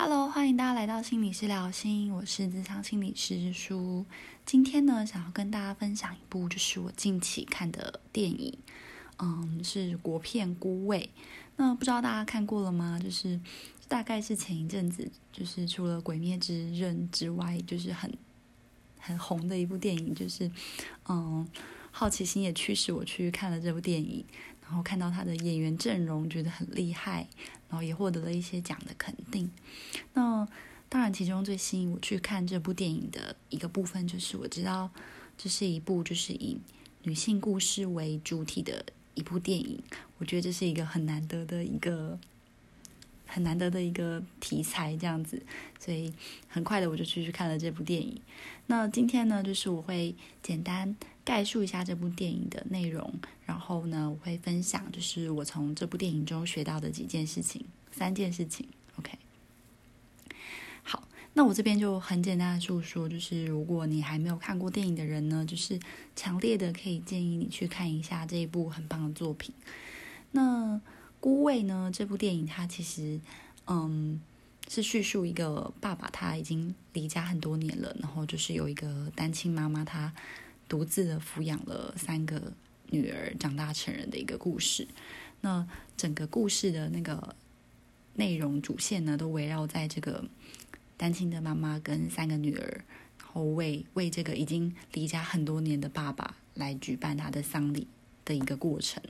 Hello，欢迎大家来到心理师聊心，我是职场心理师舒。今天呢，想要跟大家分享一部就是我近期看的电影，嗯，是国片《孤味》。那不知道大家看过了吗？就是大概是前一阵子，就是除了《鬼灭之刃》之外，就是很很红的一部电影，就是嗯，好奇心也驱使我去看了这部电影。然后看到他的演员阵容，觉得很厉害，然后也获得了一些奖的肯定。那当然，其中最吸引我去看这部电影的一个部分，就是我知道这是一部就是以女性故事为主体的一部电影。我觉得这是一个很难得的一个很难得的一个题材，这样子。所以很快的我就去去看了这部电影。那今天呢，就是我会简单。概述一下这部电影的内容，然后呢，我会分享就是我从这部电影中学到的几件事情，三件事情。OK，好，那我这边就很简单的述说，就是如果你还没有看过电影的人呢，就是强烈的可以建议你去看一下这一部很棒的作品。那《孤味》呢，这部电影它其实嗯是叙述一个爸爸他已经离家很多年了，然后就是有一个单亲妈妈她。独自的抚养了三个女儿，长大成人的一个故事。那整个故事的那个内容主线呢，都围绕在这个单亲的妈妈跟三个女儿，然后为为这个已经离家很多年的爸爸来举办他的丧礼的一个过程。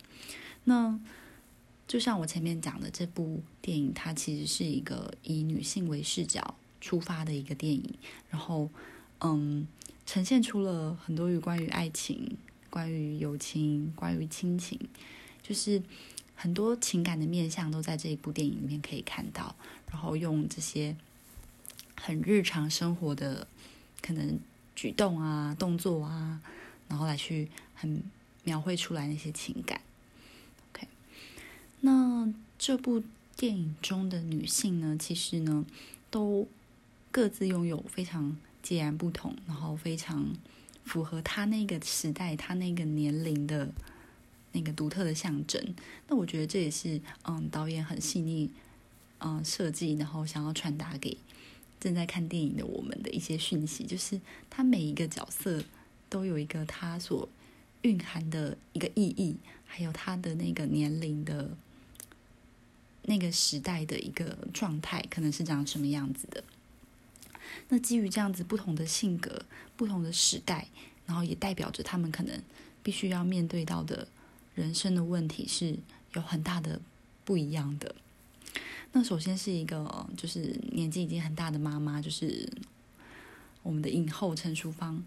那就像我前面讲的，这部电影它其实是一个以女性为视角出发的一个电影。然后，嗯。呈现出了很多与关于爱情、关于友情、关于亲情，就是很多情感的面向都在这一部电影里面可以看到。然后用这些很日常生活的可能举动啊、动作啊，然后来去很描绘出来那些情感。那这部电影中的女性呢，其实呢，都各自拥有非常。截然不同，然后非常符合她那个时代、她那个年龄的那个独特的象征。那我觉得这也是嗯导演很细腻嗯设计，然后想要传达给正在看电影的我们的一些讯息，就是他每一个角色都有一个他所蕴含的一个意义，还有他的那个年龄的那个时代的一个状态，可能是长什么样子的。那基于这样子不同的性格、不同的时代，然后也代表着他们可能必须要面对到的人生的问题是有很大的不一样的。那首先是一个就是年纪已经很大的妈妈，就是我们的影后陈淑芳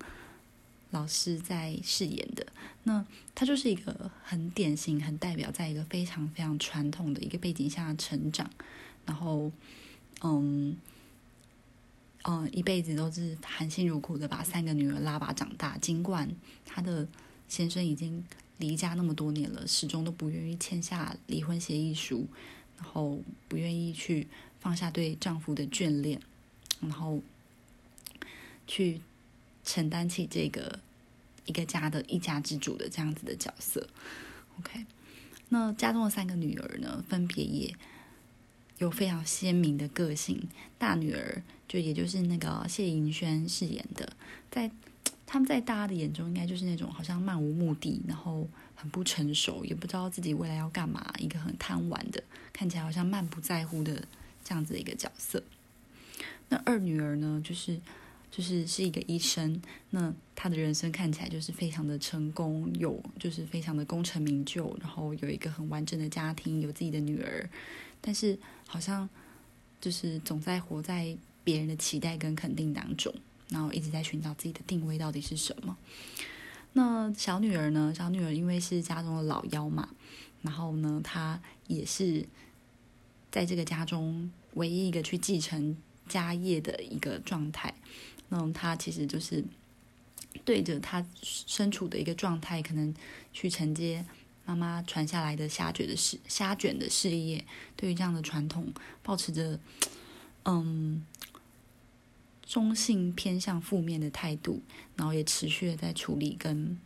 老师在饰演的。那她就是一个很典型、很代表在一个非常非常传统的一个背景下成长，然后嗯。嗯，一辈子都是含辛茹苦的把三个女儿拉拔长大。尽管她的先生已经离家那么多年了，始终都不愿意签下离婚协议书，然后不愿意去放下对丈夫的眷恋，然后去承担起这个一个家的一家之主的这样子的角色。OK，那家中的三个女儿呢，分别也。有非常鲜明的个性，大女儿就也就是那个谢盈萱饰演的，在他们在大家的眼中，应该就是那种好像漫无目的，然后很不成熟，也不知道自己未来要干嘛，一个很贪玩的，看起来好像漫不在乎的这样子的一个角色。那二女儿呢，就是就是是一个医生，那他的人生看起来就是非常的成功，有就是非常的功成名就，然后有一个很完整的家庭，有自己的女儿。但是好像就是总在活在别人的期待跟肯定当中，然后一直在寻找自己的定位到底是什么。那小女儿呢？小女儿因为是家中的老幺嘛，然后呢，她也是在这个家中唯一一个去继承家业的一个状态。那他其实就是对着他身处的一个状态，可能去承接。妈妈传下来的虾卷的事，虾卷的事业，对于这样的传统，保持着嗯中性偏向负面的态度，然后也持续的在处理跟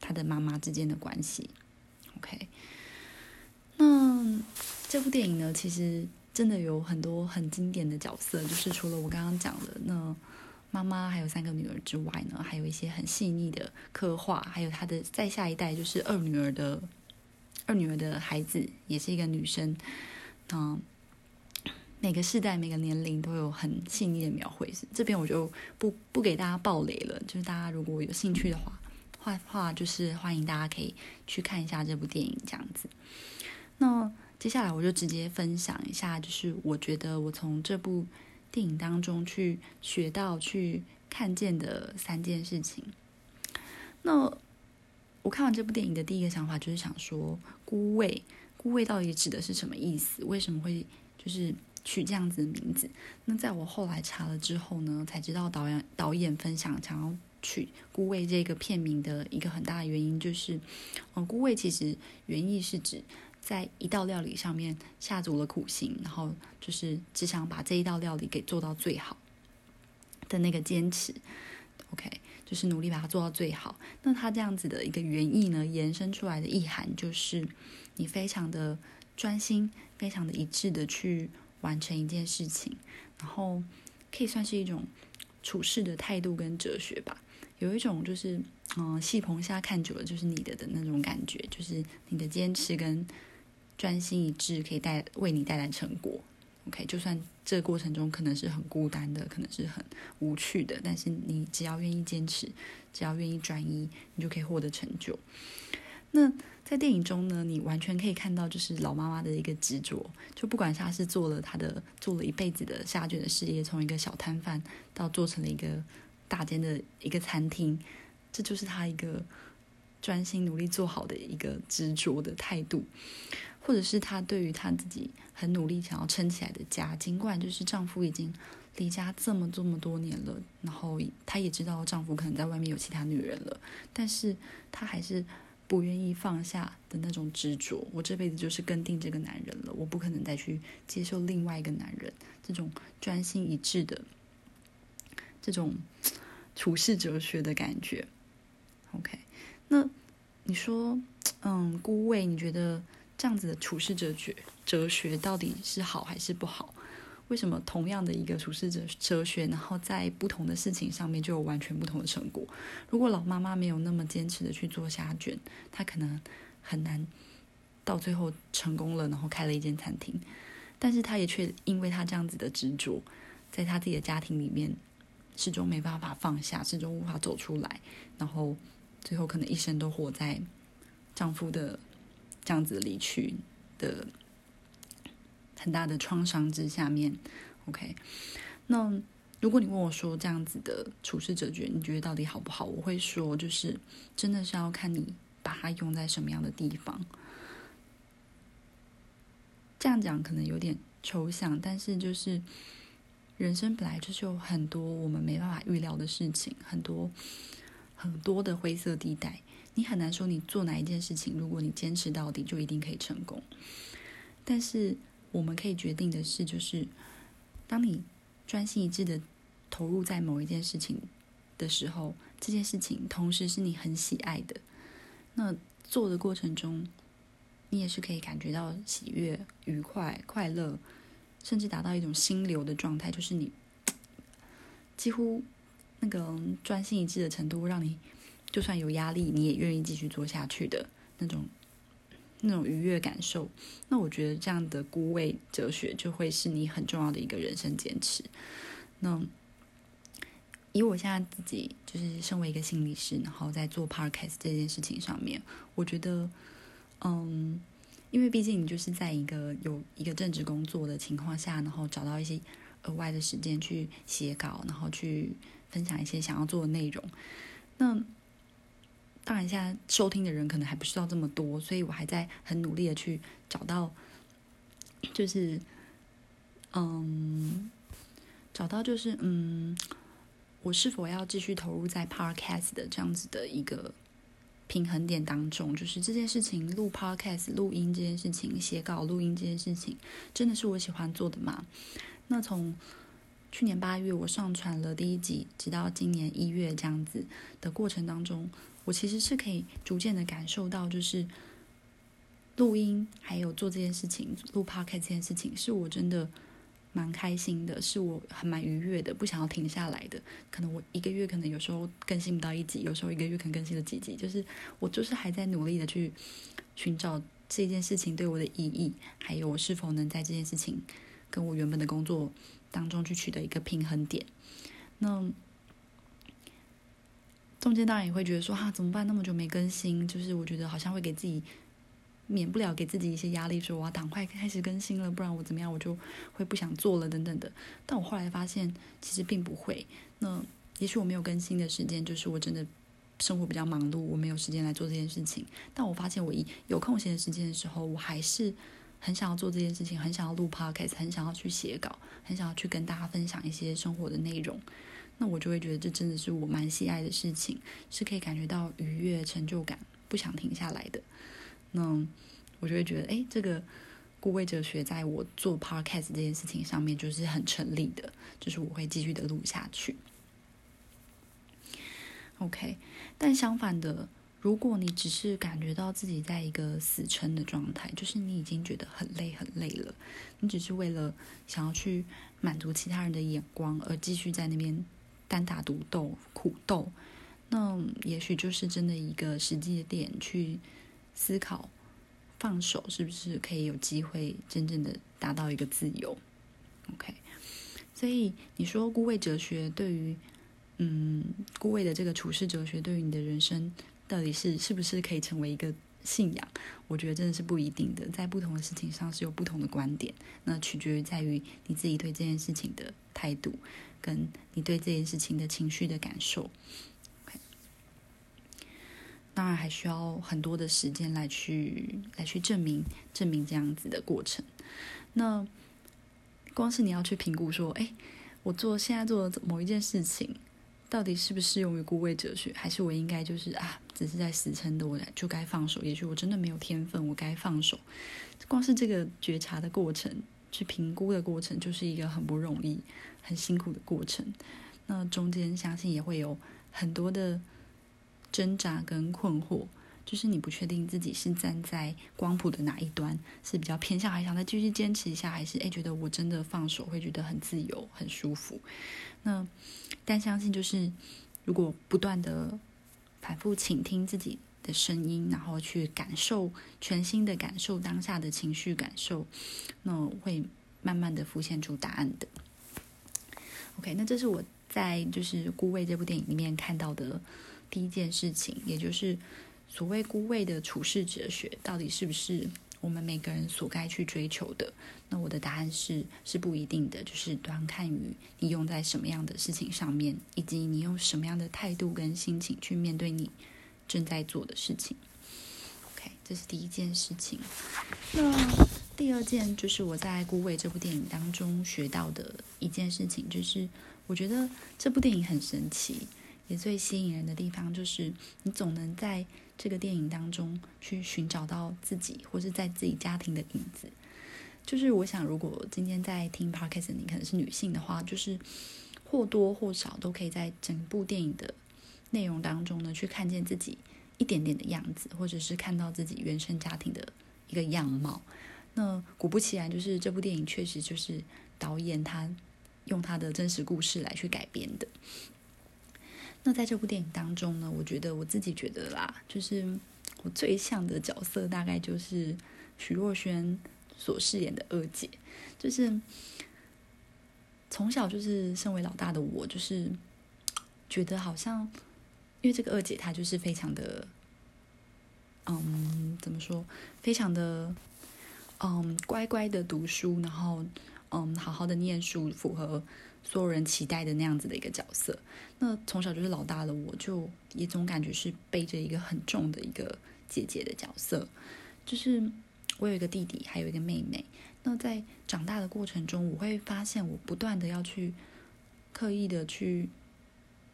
他的妈妈之间的关系。OK，那这部电影呢，其实真的有很多很经典的角色，就是除了我刚刚讲的那妈妈还有三个女儿之外呢，还有一些很细腻的刻画，还有她的再下一代就是二女儿的二女儿的孩子也是一个女生，嗯。每个世代、每个年龄都有很细腻的描绘，这边我就不不给大家爆雷了。就是大家如果有兴趣的话，话话就是欢迎大家可以去看一下这部电影这样子。那接下来我就直接分享一下，就是我觉得我从这部电影当中去学到、去看见的三件事情。那我看完这部电影的第一个想法就是想说，孤味，孤味到底指的是什么意思？为什么会就是？取这样子的名字，那在我后来查了之后呢，才知道导演导演分享想要取“孤味”这个片名的一个很大的原因，就是，嗯，孤味其实原意是指在一道料理上面下足了苦心，然后就是只想把这一道料理给做到最好的那个坚持，OK，就是努力把它做到最好。那它这样子的一个原意呢，延伸出来的意涵就是你非常的专心，非常的一致的去。完成一件事情，然后可以算是一种处事的态度跟哲学吧。有一种就是，嗯，戏棚下看久了就是你的的那种感觉，就是你的坚持跟专心一致可以带为你带来成果。OK，就算这个过程中可能是很孤单的，可能是很无趣的，但是你只要愿意坚持，只要愿意专一，你就可以获得成就。那在电影中呢，你完全可以看到，就是老妈妈的一个执着。就不管她是做了她的做了一辈子的下卷的事业，从一个小摊贩到做成了一个大间的一个餐厅，这就是她一个专心努力做好的一个执着的态度。或者是她对于她自己很努力想要撑起来的家，尽管就是丈夫已经离家这么这么多年了，然后她也知道丈夫可能在外面有其他女人了，但是她还是。不愿意放下的那种执着，我这辈子就是跟定这个男人了，我不可能再去接受另外一个男人。这种专心一致的，这种处世哲学的感觉。OK，那你说，嗯，孤味，你觉得这样子的处世哲学哲学到底是好还是不好？为什么同样的一个处世哲哲学，然后在不同的事情上面就有完全不同的成果？如果老妈妈没有那么坚持的去做虾卷，她可能很难到最后成功了，然后开了一间餐厅。但是她也却因为她这样子的执着，在她自己的家庭里面始终没办法放下，始终无法走出来，然后最后可能一生都活在丈夫的这样子离去的。很大的创伤之下面，OK。那如果你问我说这样子的处事哲学，你觉得到底好不好？我会说，就是真的是要看你把它用在什么样的地方。这样讲可能有点抽象，但是就是人生本来就是有很多我们没办法预料的事情，很多很多的灰色地带。你很难说你做哪一件事情，如果你坚持到底，就一定可以成功。但是。我们可以决定的是，就是当你专心一致的投入在某一件事情的时候，这件事情同时是你很喜爱的。那做的过程中，你也是可以感觉到喜悦、愉快、快乐，甚至达到一种心流的状态，就是你几乎那个专心一致的程度，让你就算有压力，你也愿意继续做下去的那种。那种愉悦感受，那我觉得这样的孤味哲学就会是你很重要的一个人生坚持。那以我现在自己就是身为一个心理师，然后在做 podcast 这件事情上面，我觉得，嗯，因为毕竟就是在一个有一个正职工作的情况下，然后找到一些额外的时间去写稿，然后去分享一些想要做的内容，那。当然，现在收听的人可能还不知道这么多，所以我还在很努力的去找到，就是，嗯，找到就是嗯，我是否要继续投入在 podcast 的这样子的一个平衡点当中？就是这件事情，录 podcast 录音这件事情，写稿录音这件事情，真的是我喜欢做的吗？那从去年八月我上传了第一集，直到今年一月这样子的过程当中。我其实是可以逐渐的感受到，就是录音还有做这件事情，录 podcast 这件事情，是我真的蛮开心的，是我很蛮愉悦的，不想要停下来的。可能我一个月可能有时候更新不到一集，有时候一个月可能更新了几集，就是我就是还在努力的去寻找这件事情对我的意义，还有我是否能在这件事情跟我原本的工作当中去取得一个平衡点。那中间当然也会觉得说哈怎么办？那么久没更新，就是我觉得好像会给自己。免不了给自己一些压力，说我要赶快开始更新了，不然我怎么样，我就会不想做了等等的。但我后来发现，其实并不会。那也许我没有更新的时间，就是我真的生活比较忙碌，我没有时间来做这件事情。但我发现，我一有空闲的时间的时候，我还是很想要做这件事情，很想要录 podcast，很想要去写稿，很想要去跟大家分享一些生活的内容。那我就会觉得，这真的是我蛮喜爱的事情，是可以感觉到愉悦、成就感，不想停下来的。那我就会觉得，哎，这个顾位哲学在我做 podcast 这件事情上面就是很成立的，就是我会继续的录下去。OK，但相反的，如果你只是感觉到自己在一个死撑的状态，就是你已经觉得很累很累了，你只是为了想要去满足其他人的眼光而继续在那边单打独斗苦斗，那也许就是真的一个实际的点去。思考放手是不是可以有机会真正的达到一个自由？OK，所以你说孤位哲学对于嗯孤位的这个处世哲学对于你的人生到底是是不是可以成为一个信仰？我觉得真的是不一定的，在不同的事情上是有不同的观点，那取决于在于你自己对这件事情的态度，跟你对这件事情的情绪的感受。当然还需要很多的时间来去来去证明证明这样子的过程。那光是你要去评估说，哎，我做现在做的某一件事情，到底适不适用于孤位哲学，还是我应该就是啊，只是在死撑的，我就该放手。也许我真的没有天分，我该放手。光是这个觉察的过程，去评估的过程，就是一个很不容易、很辛苦的过程。那中间相信也会有很多的。挣扎跟困惑，就是你不确定自己是站在光谱的哪一端，是比较偏向还想再继续坚持一下，还是诶觉得我真的放手会觉得很自由很舒服。那但相信就是如果不断的反复倾听自己的声音，然后去感受全新的感受当下的情绪感受，那会慢慢的浮现出答案的。OK，那这是我在就是《孤味》这部电影里面看到的。第一件事情，也就是所谓孤位的处世哲学，到底是不是我们每个人所该去追求的？那我的答案是，是不一定的，就是端看于你用在什么样的事情上面，以及你用什么样的态度跟心情去面对你正在做的事情。OK，这是第一件事情。那第二件就是我在《孤位》这部电影当中学到的一件事情，就是我觉得这部电影很神奇。也最吸引人的地方，就是你总能在这个电影当中去寻找到自己，或是在自己家庭的影子。就是我想，如果今天在听 podcast，你可能是女性的话，就是或多或少都可以在整部电影的内容当中呢，去看见自己一点点的样子，或者是看到自己原生家庭的一个样貌。那果不其然，就是这部电影确实就是导演他用他的真实故事来去改编的。那在这部电影当中呢，我觉得我自己觉得啦，就是我最像的角色大概就是徐若瑄所饰演的二姐，就是从小就是身为老大的我，就是觉得好像因为这个二姐她就是非常的，嗯，怎么说，非常的，嗯，乖乖的读书，然后嗯，好好的念书，符合。所有人期待的那样子的一个角色，那从小就是老大的我，就也总感觉是背着一个很重的一个姐姐的角色。就是我有一个弟弟，还有一个妹妹。那在长大的过程中，我会发现我不断的要去刻意的去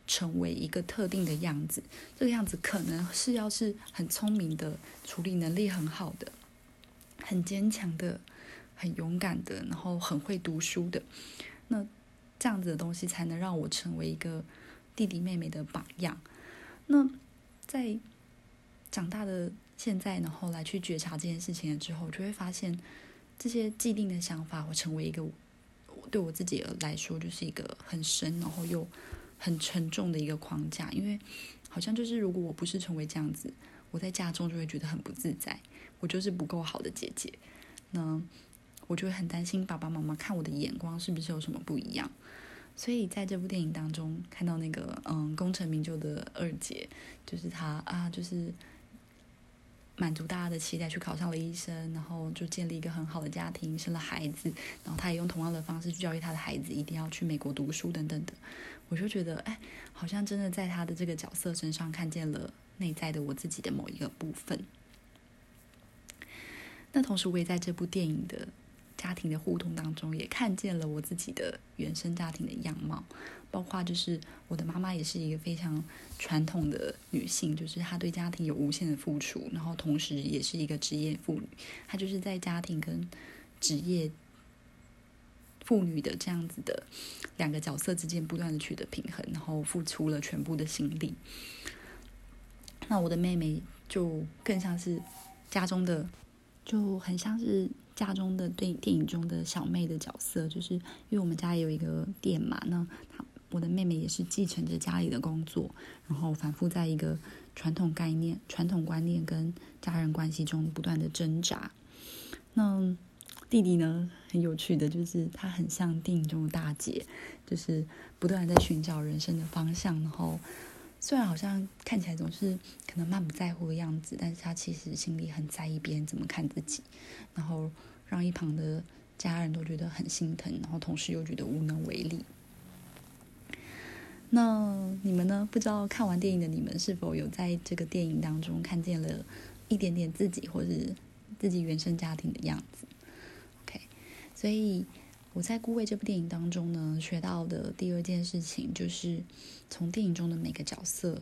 成为一个特定的样子。这个样子可能是要是很聪明的，处理能力很好的，很坚强的，很勇敢的，然后很会读书的。那这样子的东西才能让我成为一个弟弟妹妹的榜样。那在长大的现在然后来去觉察这件事情了之后，就会发现这些既定的想法我成为一个对我自己来说就是一个很深然后又很沉重的一个框架，因为好像就是如果我不是成为这样子，我在家中就会觉得很不自在，我就是不够好的姐姐，那我就会很担心爸爸妈妈看我的眼光是不是有什么不一样。所以在这部电影当中，看到那个嗯功成名就的二姐，就是她啊，就是满足大家的期待，去考上了医生，然后就建立一个很好的家庭，生了孩子，然后他也用同样的方式去教育他的孩子，一定要去美国读书等等的。我就觉得，哎，好像真的在他的这个角色身上看见了内在的我自己的某一个部分。那同时，我也在这部电影的。家庭的互动当中，也看见了我自己的原生家庭的样貌，包括就是我的妈妈也是一个非常传统的女性，就是她对家庭有无限的付出，然后同时也是一个职业妇女，她就是在家庭跟职业妇女的这样子的两个角色之间不断的取得平衡，然后付出了全部的心力。那我的妹妹就更像是家中的，就很像是。家中的对电影中的小妹的角色，就是因为我们家也有一个店嘛，那她我的妹妹也是继承着家里的工作，然后反复在一个传统概念、传统观念跟家人关系中不断的挣扎。那弟弟呢，很有趣的就是他很像电影中的大姐，就是不断在寻找人生的方向，然后。虽然好像看起来总是可能满不在乎的样子，但是他其实心里很在意别人怎么看自己，然后让一旁的家人都觉得很心疼，然后同时又觉得无能为力。那你们呢？不知道看完电影的你们是否有在这个电影当中看见了一点点自己或者自己原生家庭的样子？OK，所以。我在《孤味》这部电影当中呢，学到的第二件事情，就是从电影中的每个角色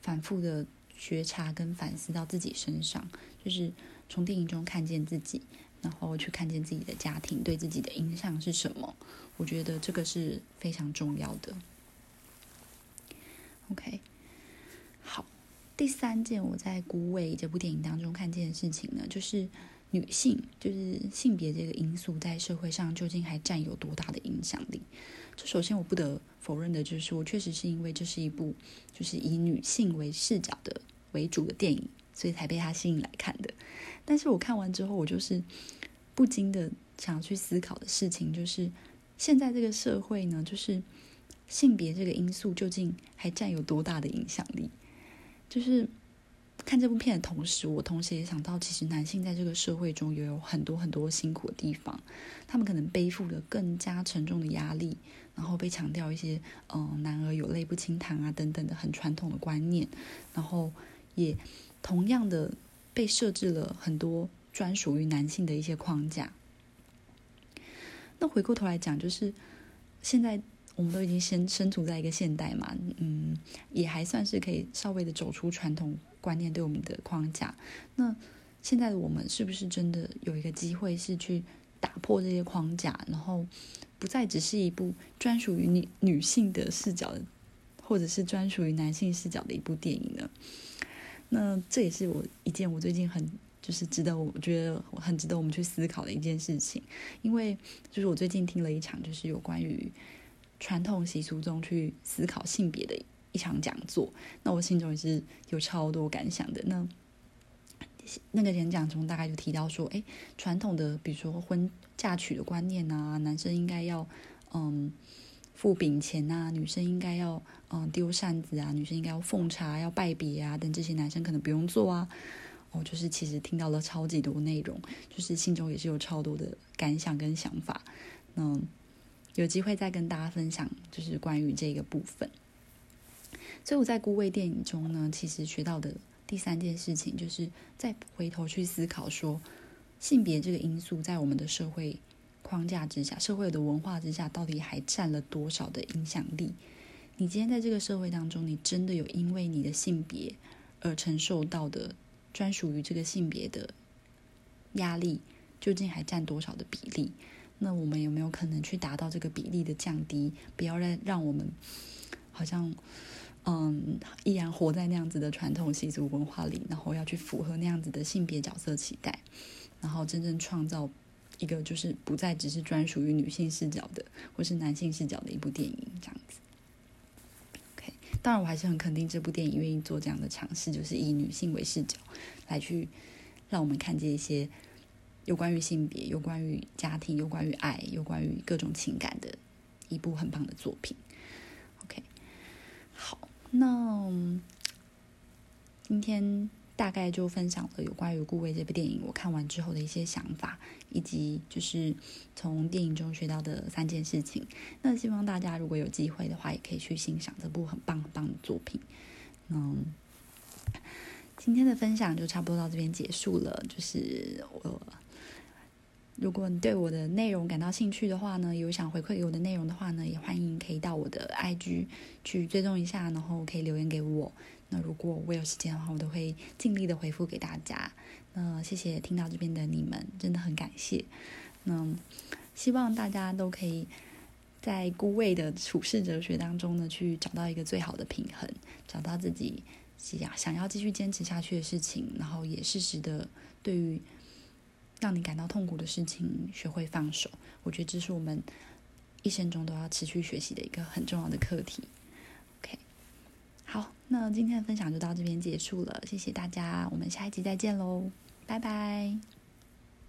反复的觉察跟反思到自己身上，就是从电影中看见自己，然后去看见自己的家庭对自己的影响是什么。我觉得这个是非常重要的。OK，好，第三件我在《孤味》这部电影当中看见的事情呢，就是。女性就是性别这个因素在社会上究竟还占有多大的影响力？这首先我不得否认的就是，我确实是因为这是一部就是以女性为视角的为主的电影，所以才被它吸引来看的。但是我看完之后，我就是不禁的想去思考的事情，就是现在这个社会呢，就是性别这个因素究竟还占有多大的影响力？就是。看这部片的同时，我同时也想到，其实男性在这个社会中也有很多很多辛苦的地方。他们可能背负了更加沉重的压力，然后被强调一些“嗯，男儿有泪不轻弹”啊等等的很传统的观念，然后也同样的被设置了很多专属于男性的一些框架。那回过头来讲，就是现在我们都已经先身处在一个现代嘛，嗯，也还算是可以稍微的走出传统。观念对我们的框架，那现在的我们是不是真的有一个机会是去打破这些框架，然后不再只是一部专属于女女性的视角，或者是专属于男性视角的一部电影呢？那这也是我一件我最近很就是值得我觉得很值得我们去思考的一件事情，因为就是我最近听了一场就是有关于传统习俗中去思考性别的。一场讲座，那我心中也是有超多感想的。那那个演讲中大概就提到说，哎，传统的比如说婚嫁娶的观念啊，男生应该要嗯付饼钱啊，女生应该要嗯丢扇子啊，女生应该要奉茶、要拜别啊，等这些男生可能不用做啊。哦，就是其实听到了超级多内容，就是心中也是有超多的感想跟想法。嗯，有机会再跟大家分享，就是关于这个部分。所以我在《孤味》电影中呢，其实学到的第三件事情，就是再回头去思考说，性别这个因素在我们的社会框架之下、社会的文化之下，到底还占了多少的影响力？你今天在这个社会当中，你真的有因为你的性别而承受到的专属于这个性别的压力，究竟还占多少的比例？那我们有没有可能去达到这个比例的降低？不要让让我们好像。嗯，依然活在那样子的传统习俗文化里，然后要去符合那样子的性别角色期待，然后真正创造一个就是不再只是专属于女性视角的，或是男性视角的一部电影这样子。OK，当然我还是很肯定这部电影愿意做这样的尝试，就是以女性为视角来去让我们看见一些有关于性别、有关于家庭、有关于爱、有关于各种情感的一部很棒的作品。OK，好。那今天大概就分享了有关于《顾魏》这部电影我看完之后的一些想法，以及就是从电影中学到的三件事情。那希望大家如果有机会的话，也可以去欣赏这部很棒很棒的作品。嗯，今天的分享就差不多到这边结束了。就是我。如果你对我的内容感到兴趣的话呢，有想回馈给我的内容的话呢，也欢迎 IG 去追踪一下，然后可以留言给我。那如果我有时间的话，我都会尽力的回复给大家。那谢谢听到这边的你们，真的很感谢。那希望大家都可以在孤位的处事哲学当中呢，去找到一个最好的平衡，找到自己想想要继续坚持下去的事情，然后也适时的对于。让你感到痛苦的事情，学会放手。我觉得这是我们一生中都要持续学习的一个很重要的课题。OK，好，那今天的分享就到这边结束了，谢谢大家，我们下一集再见喽，拜拜。